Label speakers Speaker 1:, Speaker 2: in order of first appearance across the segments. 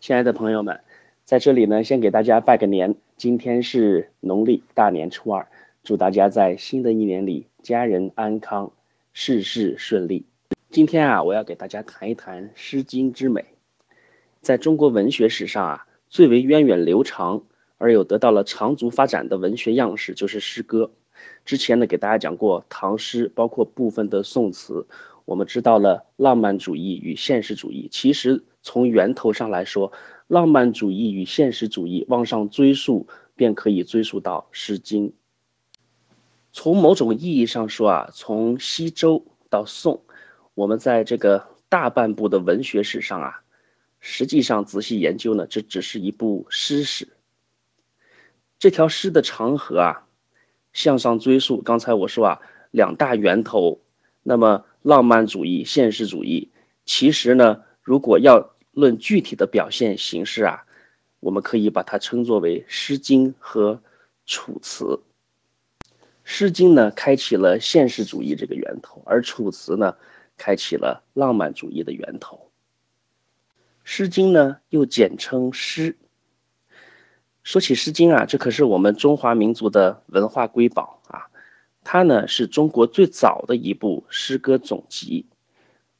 Speaker 1: 亲爱的朋友们，在这里呢，先给大家拜个年。今天是农历大年初二，祝大家在新的一年里家人安康，事事顺利。今天啊，我要给大家谈一谈《诗经》之美。在中国文学史上啊，最为源远流长而又得到了长足发展的文学样式就是诗歌。之前呢，给大家讲过唐诗，包括部分的宋词。我们知道了浪漫主义与现实主义。其实从源头上来说，浪漫主义与现实主义往上追溯，便可以追溯到《诗经》。从某种意义上说啊，从西周到宋，我们在这个大半部的文学史上啊，实际上仔细研究呢，这只是一部诗史。这条诗的长河啊，向上追溯，刚才我说啊，两大源头，那么。浪漫主义、现实主义，其实呢，如果要论具体的表现形式啊，我们可以把它称作为《诗经》和《楚辞》。《诗经》呢，开启了现实主义这个源头，而《楚辞》呢，开启了浪漫主义的源头。《诗经》呢，又简称《诗》。说起《诗经》啊，这可是我们中华民族的文化瑰宝啊。它呢是中国最早的一部诗歌总集，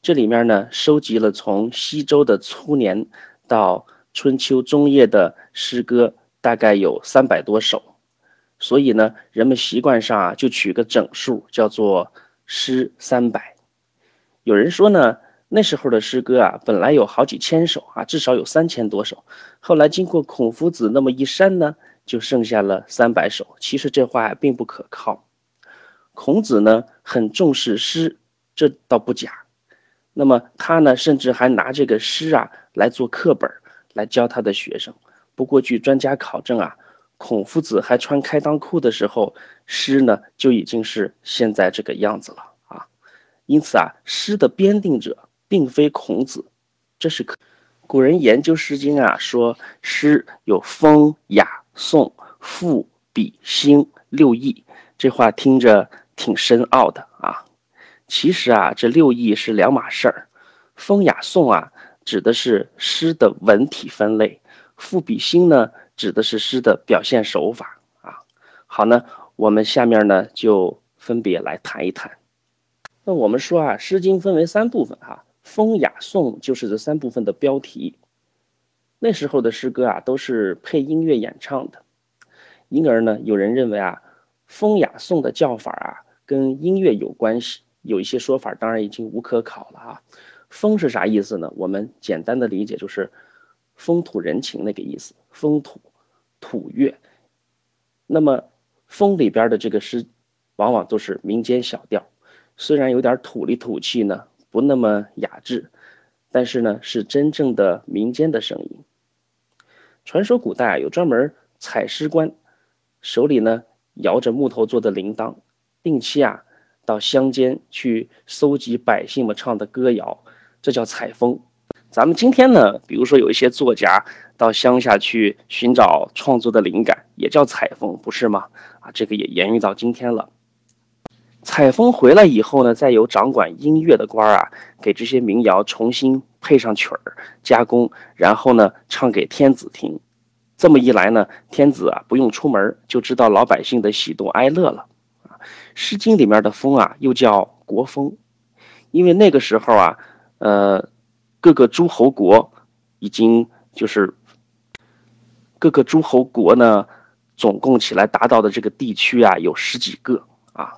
Speaker 1: 这里面呢收集了从西周的初年到春秋中叶的诗歌，大概有三百多首，所以呢人们习惯上啊就取个整数，叫做诗三百。有人说呢那时候的诗歌啊本来有好几千首啊，至少有三千多首，后来经过孔夫子那么一删呢，就剩下了三百首。其实这话并不可靠。孔子呢很重视诗，这倒不假。那么他呢，甚至还拿这个诗啊来做课本，来教他的学生。不过据专家考证啊，孔夫子还穿开裆裤的时候，诗呢就已经是现在这个样子了啊。因此啊，诗的编定者并非孔子，这是可。古人研究《诗经》啊，说诗有风、雅、颂、赋、比、兴六艺，这话听着。挺深奥的，其实啊，这六艺是两码事儿。风雅颂啊，指的是诗的文体分类；赋比兴呢，指的是诗的表现手法啊。好呢，我们下面呢就分别来谈一谈。那我们说啊，《诗经》分为三部分哈，风雅颂就是这三部分的标题。那时候的诗歌啊，都是配音乐演唱的，因而呢，有人认为啊，风雅颂的叫法啊。跟音乐有关系，有一些说法当然已经无可考了啊。风是啥意思呢？我们简单的理解就是风土人情那个意思，风土土乐。那么风里边的这个诗，往往都是民间小调，虽然有点土里土气呢，不那么雅致，但是呢是真正的民间的声音。传说古代有专门采诗官，手里呢摇着木头做的铃铛。定期啊，到乡间去搜集百姓们唱的歌谣，这叫采风。咱们今天呢，比如说有一些作家到乡下去寻找创作的灵感，也叫采风，不是吗？啊，这个也延续到今天了。采风回来以后呢，再由掌管音乐的官儿啊，给这些民谣重新配上曲儿，加工，然后呢，唱给天子听。这么一来呢，天子啊不用出门，就知道老百姓的喜怒哀乐了。《诗经》里面的风啊，又叫国风，因为那个时候啊，呃，各个诸侯国已经就是各个诸侯国呢，总共起来达到的这个地区啊，有十几个啊。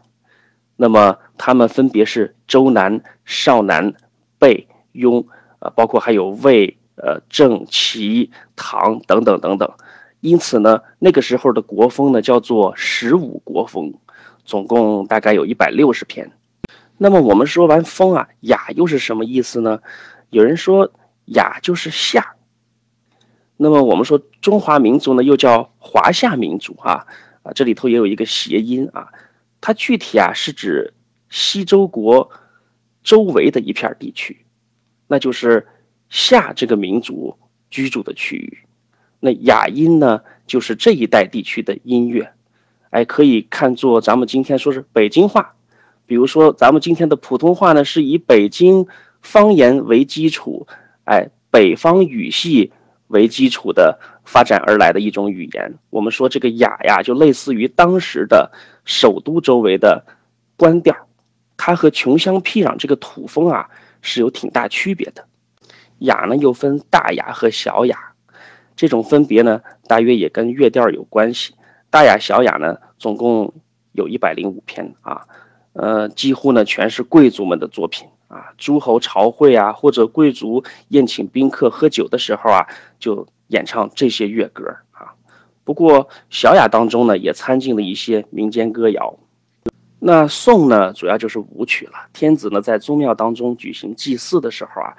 Speaker 1: 那么他们分别是周南、少南、贝、雍，呃，包括还有魏、呃、郑、齐、唐等等等等。因此呢，那个时候的国风呢，叫做十五国风。总共大概有一百六十篇。那么我们说完风啊，雅又是什么意思呢？有人说雅就是夏。那么我们说中华民族呢，又叫华夏民族啊啊，这里头也有一个谐音啊。它具体啊是指西周国周围的一片地区，那就是夏这个民族居住的区域。那雅音呢，就是这一带地区的音乐。哎，可以看作咱们今天说是北京话，比如说咱们今天的普通话呢，是以北京方言为基础，哎，北方语系为基础的发展而来的一种语言。我们说这个雅呀，就类似于当时的首都周围的官调，它和穷乡僻壤这个土风啊是有挺大区别的。雅呢又分大雅和小雅，这种分别呢大约也跟乐调有关系。大雅、小雅呢总共有一百零五篇啊，呃，几乎呢全是贵族们的作品。啊，诸侯朝会啊，或者贵族宴请宾客喝酒的时候啊，就演唱这些乐歌啊。不过小雅当中呢，也参进了一些民间歌谣。那颂呢，主要就是舞曲了。天子呢，在宗庙当中举行祭祀的时候啊，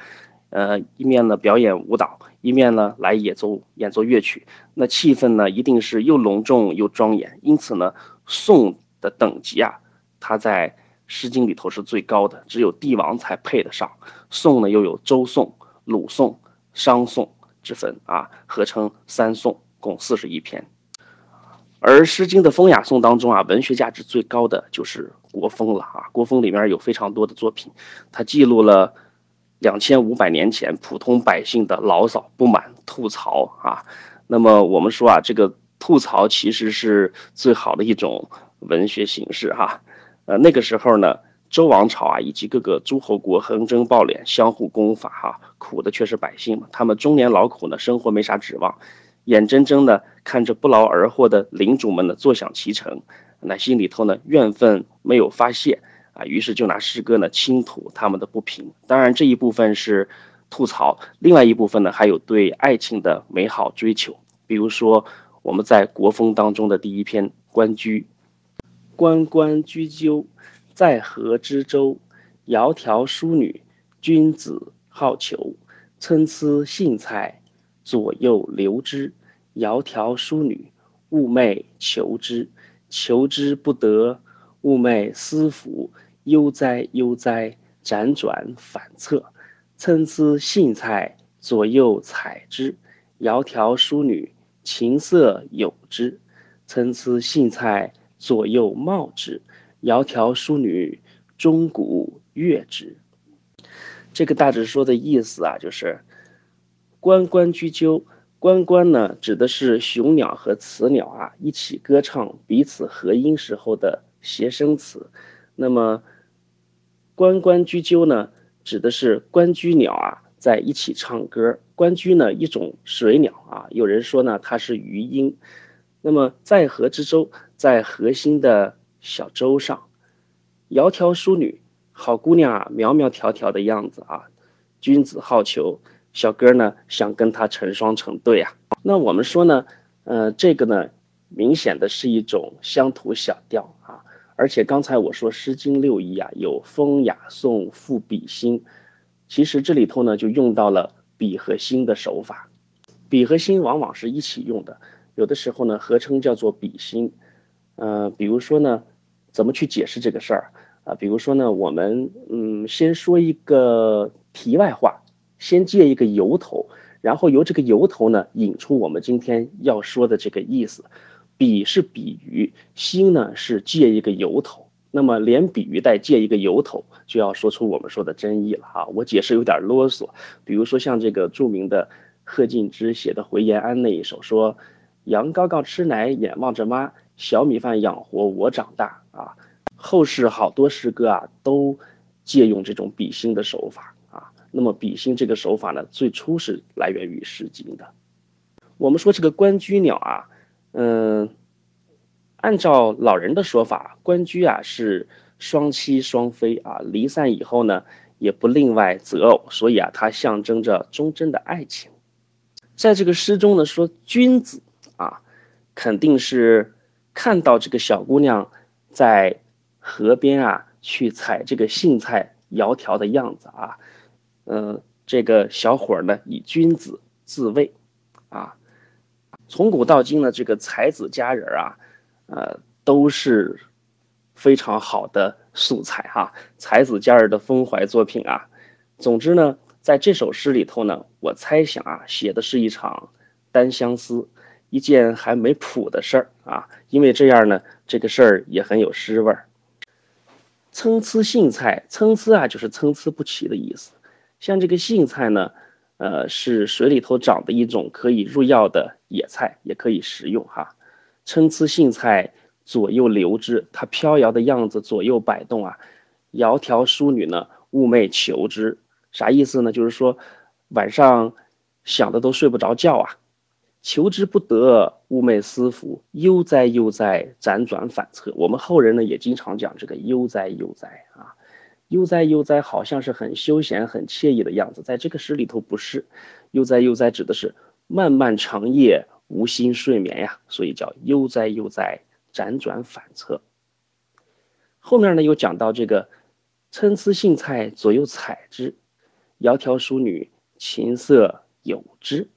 Speaker 1: 呃，一面呢表演舞蹈，一面呢来演奏演奏乐曲。那气氛呢，一定是又隆重又庄严。因此呢，颂的等级啊，它在。《诗经》里头是最高的，只有帝王才配得上。颂呢，又有周颂、鲁颂、商颂之分啊，合称三颂，共四十一篇。而《诗经》的风雅颂当中啊，文学价值最高的就是国风了啊。国风里面有非常多的作品，它记录了两千五百年前普通百姓的牢骚、不满、吐槽啊。那么我们说啊，这个吐槽其实是最好的一种文学形式哈。呃，那个时候呢，周王朝啊，以及各个诸侯国横征暴敛，相互攻伐，哈，苦的却是百姓嘛。他们中年劳苦呢，生活没啥指望，眼睁睁的看着不劳而获的领主们呢坐享其成，那心里头呢怨愤没有发泄啊，于是就拿诗歌呢倾吐他们的不平。当然这一部分是吐槽，另外一部分呢还有对爱情的美好追求。比如说我们在国风当中的第一篇《关雎》。关关雎鸠，在河之洲。窈窕淑女，君子好逑。参差荇菜，左右流之。窈窕淑女，寤寐求之。求之不得，寤寐思服。悠哉悠哉，辗转反侧。参差荇菜，左右采之。窈窕淑女，琴瑟友之。参差荇菜。左右芼之，窈窕淑女，钟鼓乐之。这个大致说的意思啊，就是关关雎鸠。关关呢，指的是雄鸟和雌鸟啊一起歌唱，彼此合音时候的谐声词。那么关关雎鸠呢，指的是关雎鸟啊在一起唱歌。关雎呢，一种水鸟啊，有人说呢它是鱼鹰。那么在河之洲。在河心的小舟上，窈窕淑女，好姑娘啊，苗苗条条的样子啊。君子好逑，小哥呢想跟她成双成对啊。那我们说呢，呃，这个呢，明显的是一种乡土小调啊。而且刚才我说《诗经》六艺啊，有风雅颂赋比兴，其实这里头呢就用到了比和兴的手法。比和兴往往是一起用的，有的时候呢合称叫做比兴。呃，比如说呢，怎么去解释这个事儿啊？比如说呢，我们嗯，先说一个题外话，先借一个由头，然后由这个由头呢，引出我们今天要说的这个意思。比是比喻，兴呢是借一个由头。那么连比喻带借一个由头，就要说出我们说的真意了哈。我解释有点啰嗦，比如说像这个著名的贺敬之写的《回延安》那一首，说羊羔羔吃奶，眼望着妈。小米饭养活我长大啊，后世好多诗歌啊都借用这种比兴的手法啊。那么比兴这个手法呢，最初是来源于《诗经》的。我们说这个关雎鸟啊，嗯，按照老人的说法，关雎啊是双栖双飞啊，离散以后呢也不另外择偶，所以啊它象征着忠贞的爱情。在这个诗中呢说君子啊，肯定是。看到这个小姑娘在河边啊，去采这个荇菜、窈窕的样子啊，嗯，这个小伙呢以君子自慰，啊，从古到今呢，这个才子佳人啊，呃，都是非常好的素材哈，才子佳人的风怀作品啊。总之呢，在这首诗里头呢，我猜想啊，写的是一场单相思。一件还没谱的事儿啊，因为这样呢，这个事儿也很有诗味儿。参差荇菜，参差啊，就是参差不齐的意思。像这个荇菜呢，呃，是水里头长的一种可以入药的野菜，也可以食用哈。参差荇菜左右流之，它飘摇的样子左右摆动啊。窈窕淑女呢，寤寐求之，啥意思呢？就是说晚上想的都睡不着觉啊。求之不得，寤寐思服，悠哉悠哉，辗转反侧。我们后人呢也经常讲这个悠哉悠哉啊，悠哉悠哉好像是很休闲、很惬意的样子，在这个诗里头不是，悠哉悠哉指的是漫漫长夜无心睡眠呀，所以叫悠哉悠哉，辗转反侧。后面呢又讲到这个参差荇菜左右采之，窈窕淑女，琴瑟友之。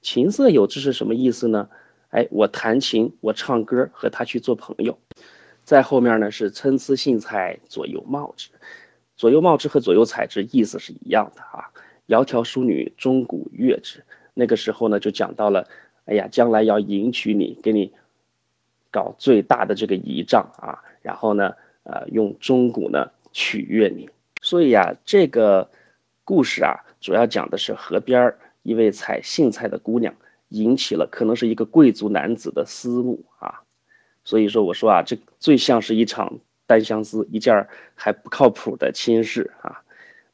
Speaker 1: 琴瑟友之是什么意思呢？哎，我弹琴，我唱歌，和他去做朋友。在后面呢是参差荇菜左右芼之，左右芼之和左右采之意思是一样的啊。窈窕淑女，钟鼓乐之。那个时候呢就讲到了，哎呀，将来要迎娶你，给你搞最大的这个仪仗啊，然后呢，呃，用钟鼓呢取悦你。所以呀，这个故事啊，主要讲的是河边儿。一位采荇菜的姑娘引起了可能是一个贵族男子的思慕啊，所以说我说啊，这最像是一场单相思，一件还不靠谱的亲事啊。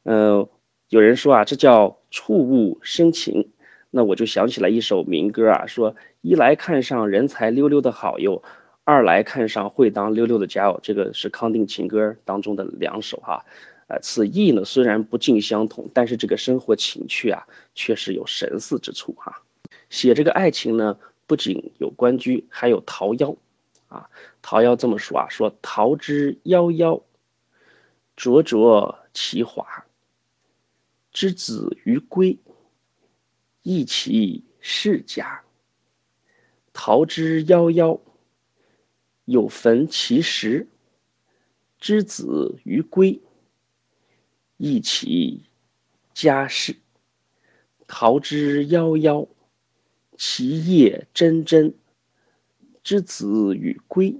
Speaker 1: 嗯，有人说啊，这叫触物生情，那我就想起来一首民歌啊，说一来看上人才溜溜的好友，二来看上会当溜溜的佳偶。这个是康定情歌当中的两首哈。呃，此意呢虽然不尽相同，但是这个生活情趣啊，确实有神似之处哈。写这个爱情呢，不仅有关雎，还有桃夭，啊，桃夭这么说啊，说桃之夭夭，灼灼其华。之子于归，一其世家。桃之夭夭，有逢其实。之子于归。一其家室，桃之夭夭，其叶蓁蓁。之子与归，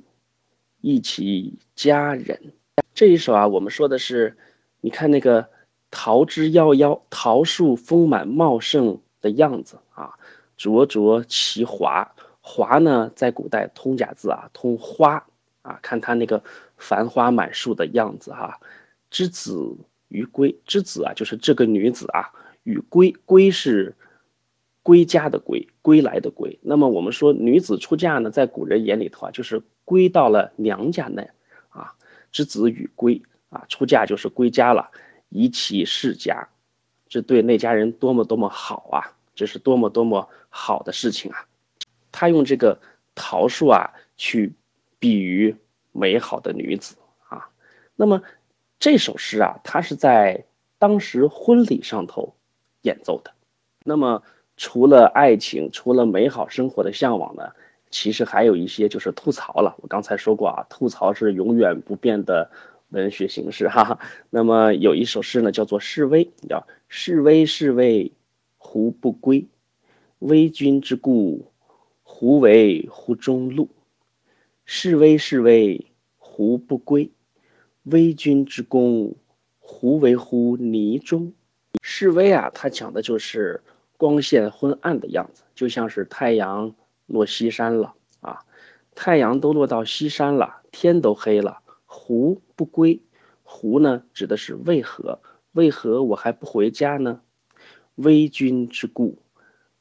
Speaker 1: 一其家人。这一首啊，我们说的是，你看那个桃之夭夭，桃树丰满茂盛的样子啊，灼灼其华。华呢，在古代通假字啊，通花啊，看它那个繁花满树的样子哈。之子。于归之子啊，就是这个女子啊，与归归是归家的归，归来的归。那么我们说女子出嫁呢，在古人眼里头啊，就是归到了娘家那啊。之子与归啊，出嫁就是归家了，以其世家，这对那家人多么多么好啊！这是多么多么好的事情啊！他用这个桃树啊，去比喻美好的女子啊。那么。这首诗啊，它是在当时婚礼上头演奏的。那么，除了爱情，除了美好生活的向往呢，其实还有一些就是吐槽了。我刚才说过啊，吐槽是永远不变的文学形式哈。那么有一首诗呢，叫做《示威》，叫“示威示威，胡不归？威君之故，胡为乎中路？示威示威，胡不归？”微君之功，胡为乎泥中？示威啊，它讲的就是光线昏暗的样子，就像是太阳落西山了啊，太阳都落到西山了，天都黑了，胡不归？胡呢，指的是为何？为何我还不回家呢？微君之故，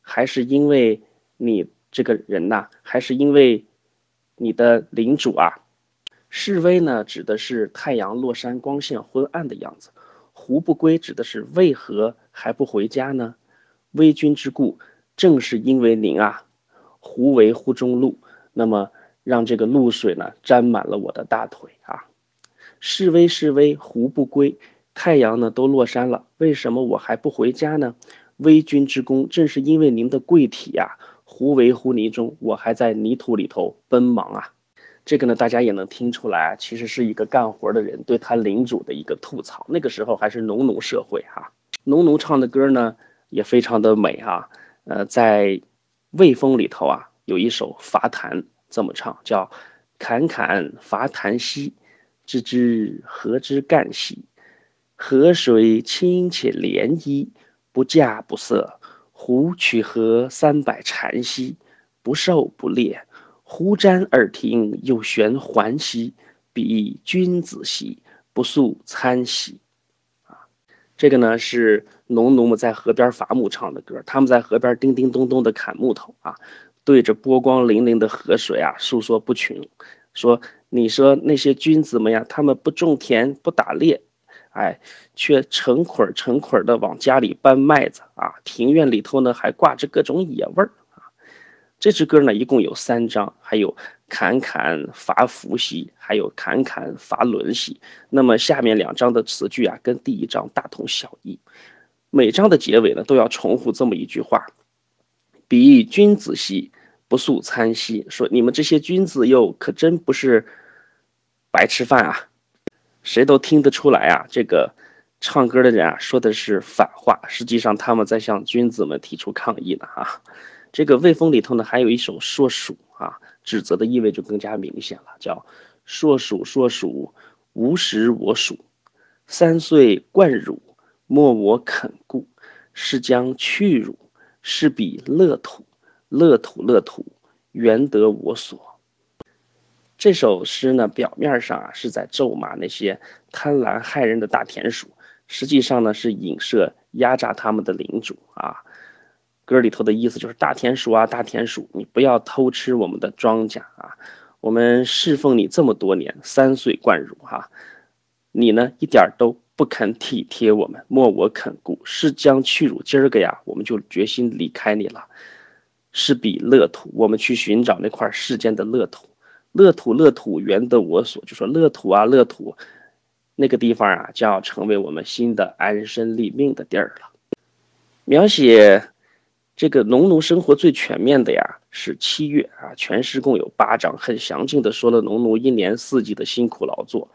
Speaker 1: 还是因为你这个人呐，还是因为你的领主啊？示威呢，指的是太阳落山，光线昏暗的样子；胡不归，指的是为何还不回家呢？微君之故，正是因为您啊，胡为乎中露，那么让这个露水呢沾满了我的大腿啊。示威示威，胡不归？太阳呢都落山了，为什么我还不回家呢？微君之功，正是因为您的贵体呀，胡为乎泥中，我还在泥土里头奔忙啊。这个呢，大家也能听出来，其实是一个干活的人对他领主的一个吐槽。那个时候还是农奴社会哈，农奴唱的歌呢也非常的美哈。呃，在《魏风》里头啊，有一首伐檀这么唱，叫“侃侃伐檀兮，知之何之干兮？河水清且涟漪，不稼不涩。胡取河三百禅兮，不受不猎。胡瞻耳听，又悬环兮，彼君子兮，不速参兮。啊，这个呢是农奴们在河边伐木唱的歌。他们在河边叮叮咚咚的砍木头啊，对着波光粼粼的河水啊诉说不穷，说你说那些君子们呀，他们不种田不打猎。哎，却成捆成捆的往家里搬麦子啊！庭院里头呢，还挂着各种野味儿啊！这支歌呢，一共有三章，还有侃侃伐伏兮，还有侃侃伐伦兮。那么下面两章的词句啊，跟第一章大同小异。每章的结尾呢，都要重复这么一句话：“彼君子兮，不素餐兮。”说你们这些君子哟，可真不是白吃饭啊！谁都听得出来啊，这个唱歌的人啊说的是反话，实际上他们在向君子们提出抗议呢啊。这个《魏风》里头呢还有一首硕鼠啊，指责的意味就更加明显了，叫硕鼠，硕鼠，无食我黍，三岁贯汝，莫我肯顾，是将去汝，是彼乐土，乐土乐土，原得我所。这首诗呢，表面上啊是在咒骂那些贪婪害人的大田鼠，实际上呢是影射压榨他们的领主啊。歌里头的意思就是大田鼠啊，大田鼠，你不要偷吃我们的庄稼啊！我们侍奉你这么多年，三岁贯汝哈，你呢一点都不肯体贴我们，莫我肯顾，是将去汝，今儿个呀，我们就决心离开你了，是彼乐土，我们去寻找那块世间的乐土。乐土，乐土，原得我所，就说乐土啊，乐土，那个地方啊，将要成为我们新的安身立命的地儿了。描写这个农奴生活最全面的呀，是七月啊，全诗共有八章，很详尽的说了农奴一年四季的辛苦劳作。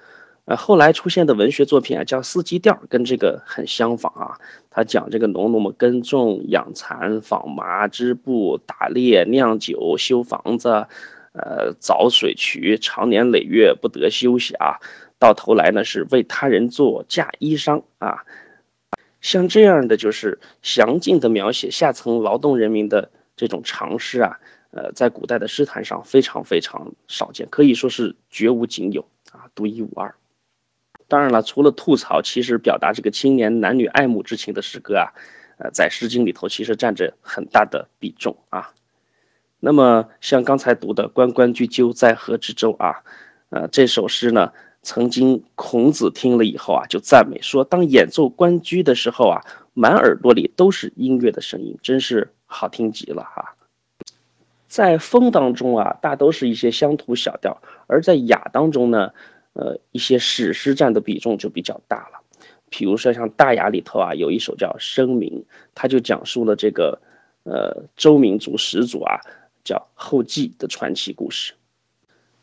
Speaker 1: 呃，后来出现的文学作品啊，叫《四季调》，跟这个很相仿啊。他讲这个农奴们耕种、养蚕、纺麻、织布、打猎、酿酒、修房子。呃，凿水渠，长年累月不得休息啊，到头来呢是为他人做嫁衣裳啊，像这样的就是详尽的描写下层劳动人民的这种常识啊，呃，在古代的诗坛上非常非常少见，可以说是绝无仅有啊，独一无二。当然了，除了吐槽，其实表达这个青年男女爱慕之情的诗歌啊，呃，在《诗经》里头其实占着很大的比重啊。那么，像刚才读的“关关雎鸠，在河之洲”啊，呃，这首诗呢，曾经孔子听了以后啊，就赞美说，当演奏《关雎》的时候啊，满耳朵里都是音乐的声音，真是好听极了哈。在风当中啊，大都是一些乡土小调；而在雅当中呢，呃，一些史诗占的比重就比较大了。比如说像大雅里头啊，有一首叫《声明》，它就讲述了这个，呃，周民族始祖啊。叫后稷的传奇故事，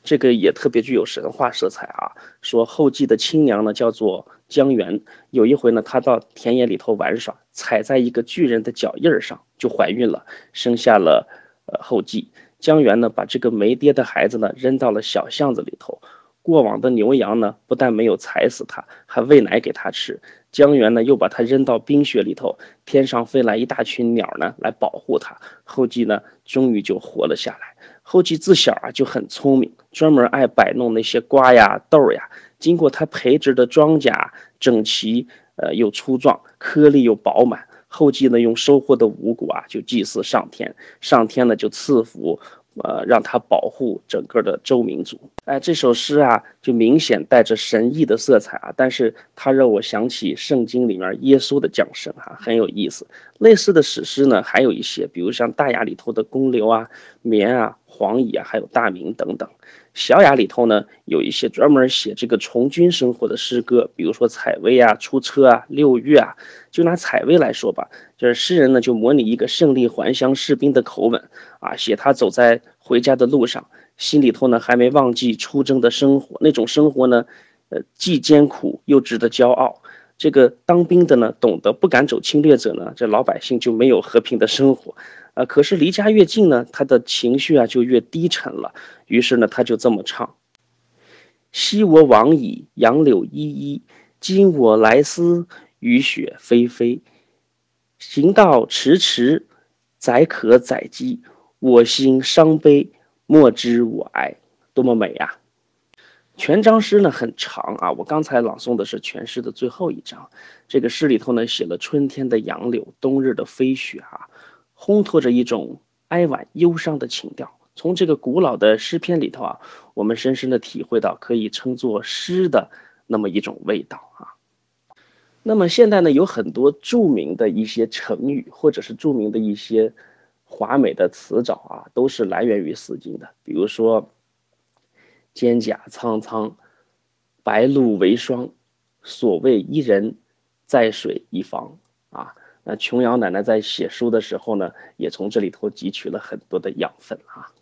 Speaker 1: 这个也特别具有神话色彩啊。说后稷的亲娘呢叫做姜元，有一回呢，她到田野里头玩耍，踩在一个巨人的脚印上，就怀孕了，生下了呃后稷。姜元呢把这个没爹的孩子呢扔到了小巷子里头。过往的牛羊呢，不但没有踩死他，还喂奶给他吃。江源呢，又把他扔到冰雪里头，天上飞来一大群鸟呢，来保护他。后继呢，终于就活了下来。后继自小啊就很聪明，专门爱摆弄那些瓜呀、豆呀。经过他培植的庄稼整齐，呃，又粗壮，颗粒又饱满。后继呢，用收获的五谷啊，就祭祀上天，上天呢就赐福。呃，让他保护整个的周民族。哎，这首诗啊，就明显带着神异的色彩啊，但是它让我想起圣经里面耶稣的降生啊，很有意思。类似的史诗呢，还有一些，比如像大雅里头的公牛啊、绵啊、黄蚁啊，还有大明等等。小雅里头呢，有一些专门写这个从军生活的诗歌，比如说采薇啊、出车啊、六月啊。就拿采薇来说吧，就是诗人呢就模拟一个胜利还乡士兵的口吻啊，写他走在回家的路上，心里头呢还没忘记出征的生活，那种生活呢，呃，既艰苦又值得骄傲。这个当兵的呢，懂得不敢走侵略者呢，这老百姓就没有和平的生活。啊，可是离家越近呢，他的情绪啊就越低沉了。于是呢，他就这么唱：昔我往矣，杨柳依依；今我来思，雨雪霏霏。行道迟迟，载渴载饥，我心伤悲，莫知我哀。多么美呀！全章诗呢很长啊，我刚才朗诵的是全诗的最后一章。这个诗里头呢写了春天的杨柳，冬日的飞雪啊，烘托着一种哀婉忧伤的情调。从这个古老的诗篇里头啊，我们深深的体会到可以称作诗的那么一种味道啊。那么现在呢，有很多著名的一些成语，或者是著名的一些华美的词藻啊，都是来源于《诗经》的。比如说“蒹葭苍苍，白露为霜”，所谓“伊人，在水一方”啊。那琼瑶奶奶在写书的时候呢，也从这里头汲取了很多的养分啊。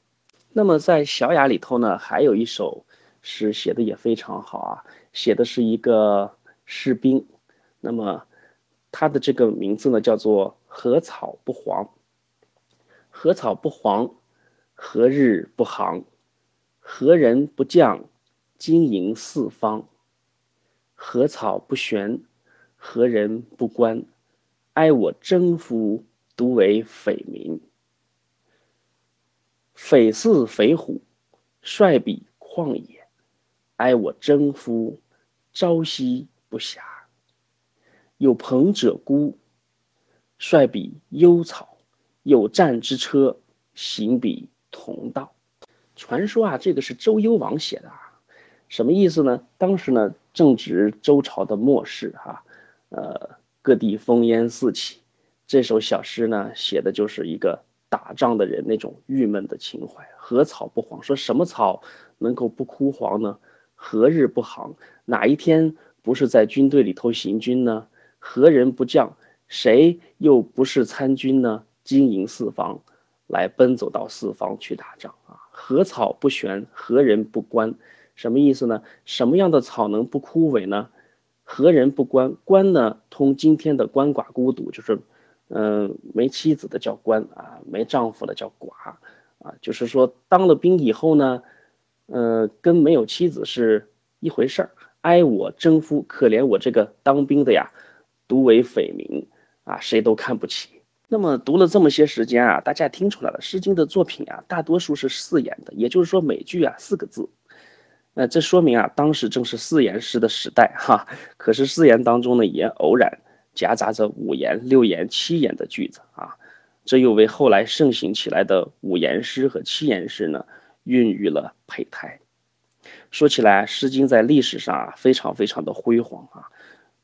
Speaker 1: 那么在《小雅》里头呢，还有一首诗写的也非常好啊，写的是一个士兵。那么，他的这个名字呢，叫做“禾草不黄”。禾草不黄，何日不行？何人不将，经营四方？何草不旋，何人不观？哀我征夫，独为匪民。匪似匪虎，率彼旷野。哀我征夫，朝夕不暇。有朋者孤，率彼幽草；有战之车，行彼同道。传说啊，这个是周幽王写的啊，什么意思呢？当时呢，正值周朝的末世哈，呃，各地烽烟四起。这首小诗呢，写的就是一个打仗的人那种郁闷的情怀。何草不黄，说什么草能够不枯黄呢？何日不行？哪一天不是在军队里头行军呢？何人不将？谁又不是参军呢？经营四方，来奔走到四方去打仗何！草不旋，何人不关？什么意思呢？什么样的草能不枯萎呢？何人不关？关呢？通今天的鳏寡孤独，就是，嗯，没妻子的叫关啊，没丈夫的叫寡啊，就是说当了兵以后呢，嗯，跟没有妻子是一回事儿。哀我征夫，可怜我这个当兵的呀！独为匪民啊，谁都看不起。那么读了这么些时间啊，大家听出来了，《诗经》的作品啊，大多数是四言的，也就是说每句啊四个字。那这说明啊，当时正是四言诗的时代哈。可是四言当中呢，也偶然夹杂着五言、六言、七言的句子啊，这又为后来盛行起来的五言诗和七言诗呢，孕育了胚胎。说起来，《诗经》在历史上啊，非常非常的辉煌啊。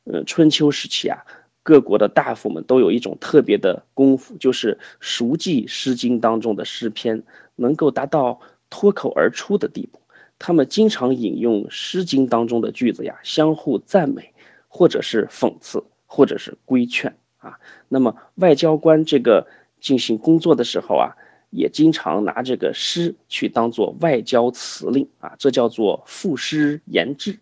Speaker 1: 呃，春秋时期啊，各国的大夫们都有一种特别的功夫，就是熟记《诗经》当中的诗篇，能够达到脱口而出的地步。他们经常引用《诗经》当中的句子呀，相互赞美，或者是讽刺，或者是规劝啊。那么外交官这个进行工作的时候啊，也经常拿这个诗去当做外交辞令啊，这叫做赋诗言志。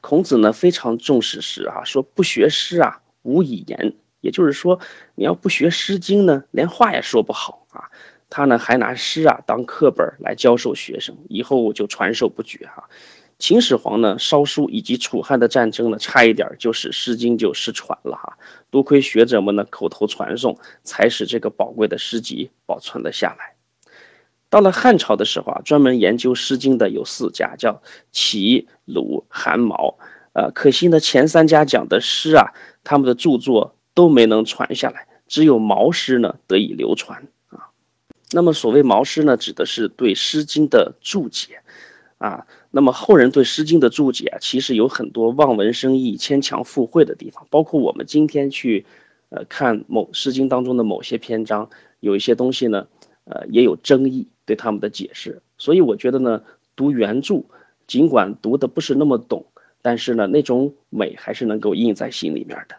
Speaker 1: 孔子呢非常重视诗啊，说不学诗啊无以言，也就是说你要不学《诗经》呢，连话也说不好啊。他呢还拿诗啊当课本来教授学生，以后就传授不绝哈。秦始皇呢烧书以及楚汉的战争呢，差一点就使《诗经》就失传了哈。多亏学者们呢口头传颂，才使这个宝贵的诗集保存了下来。到了汉朝的时候啊，专门研究《诗经》的有四家，叫齐、鲁、韩、毛。呃，可惜呢，前三家讲的诗啊，他们的著作都没能传下来，只有毛诗呢得以流传啊。那么所谓毛诗呢，指的是对《诗经》的注解啊。那么后人对《诗经》的注解啊，其实有很多望文生义、牵强附会的地方，包括我们今天去，呃，看某《诗经》当中的某些篇章，有一些东西呢，呃，也有争议。对他们的解释，所以我觉得呢，读原著，尽管读的不是那么懂，但是呢，那种美还是能够印在心里面的。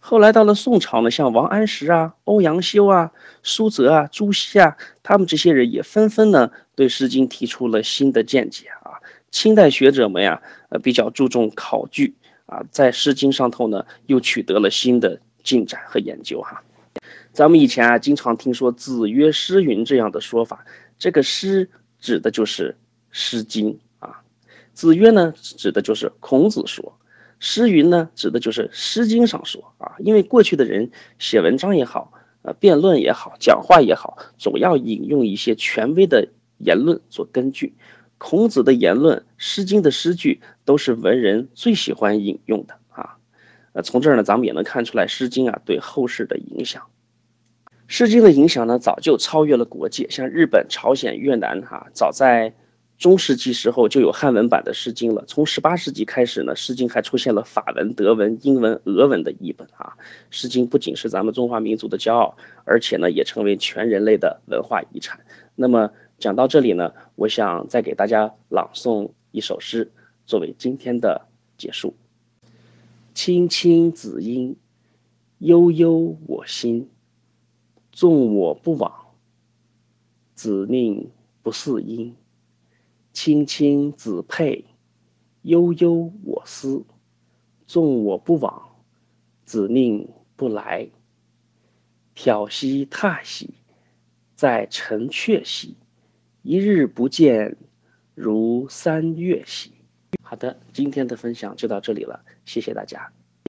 Speaker 1: 后来到了宋朝呢，像王安石啊、欧阳修啊、苏辙啊、朱熹啊，他们这些人也纷纷呢对《诗经》提出了新的见解啊。清代学者们呀，呃，比较注重考据啊，在《诗经》上头呢又取得了新的进展和研究哈。咱们以前啊，经常听说“子曰诗云”这样的说法。这个诗指的就是《诗经》，子曰呢指的就是孔子说，诗云呢，指的就是《诗经》上说啊，因为过去的人写文章也好，呃，辩论也好，讲话也好，总要引用一些权威的言论做根据。孔子的言论，《诗经》的诗句都是文人最喜欢引用的啊。呃，从这儿呢，咱们也能看出来，《诗经》啊对后世的影响。《诗经》的影响呢，早就超越了国界，像日本、朝鲜、越南哈，早在。中世纪时候就有汉文版的《诗经》了。从十八世纪开始呢，《诗经》还出现了法文、德文、英文、俄文的译本啊。《诗经》不仅是咱们中华民族的骄傲，而且呢，也成为全人类的文化遗产。那么讲到这里呢，我想再给大家朗诵一首诗，作为今天的结束。青青子衿，悠悠我心。纵我不往，子宁不嗣音。青青子佩，悠悠我思。纵我不往，子宁不来？挑兮踏兮，在城阙兮。一日不见，如三月兮。好的，今天的分享就到这里了，谢谢大家。